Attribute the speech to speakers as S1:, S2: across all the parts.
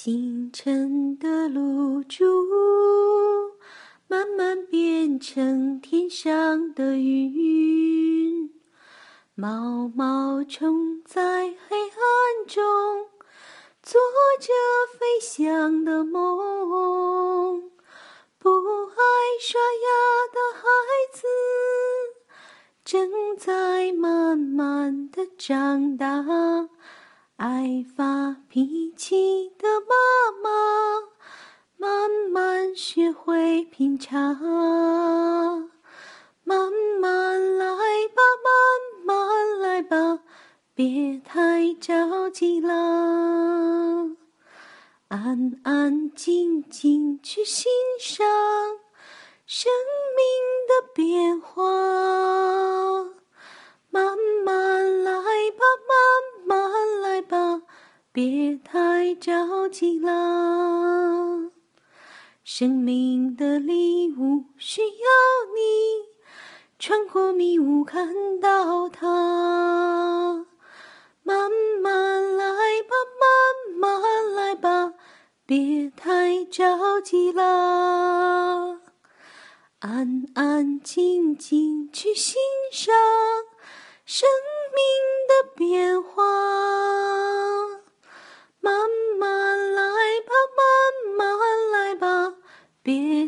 S1: 清晨的露珠，慢慢变成天上的云。毛毛虫在黑暗中做着飞翔的梦。不爱刷牙的孩子，正在慢慢的长大。爱发脾气的妈妈，慢慢学会品尝。慢慢来吧，慢慢来吧，别太着急啦。安安静静去欣赏生命的变化。别太着急啦，生命的礼物需要你穿过迷雾看到它。慢慢来吧，慢慢来吧，别太着急啦。安安静静去欣赏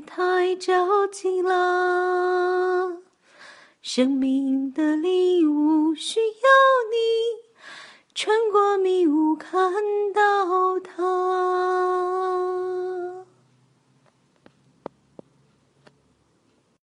S1: 太着急了。生命的礼物需要你穿过迷雾看到。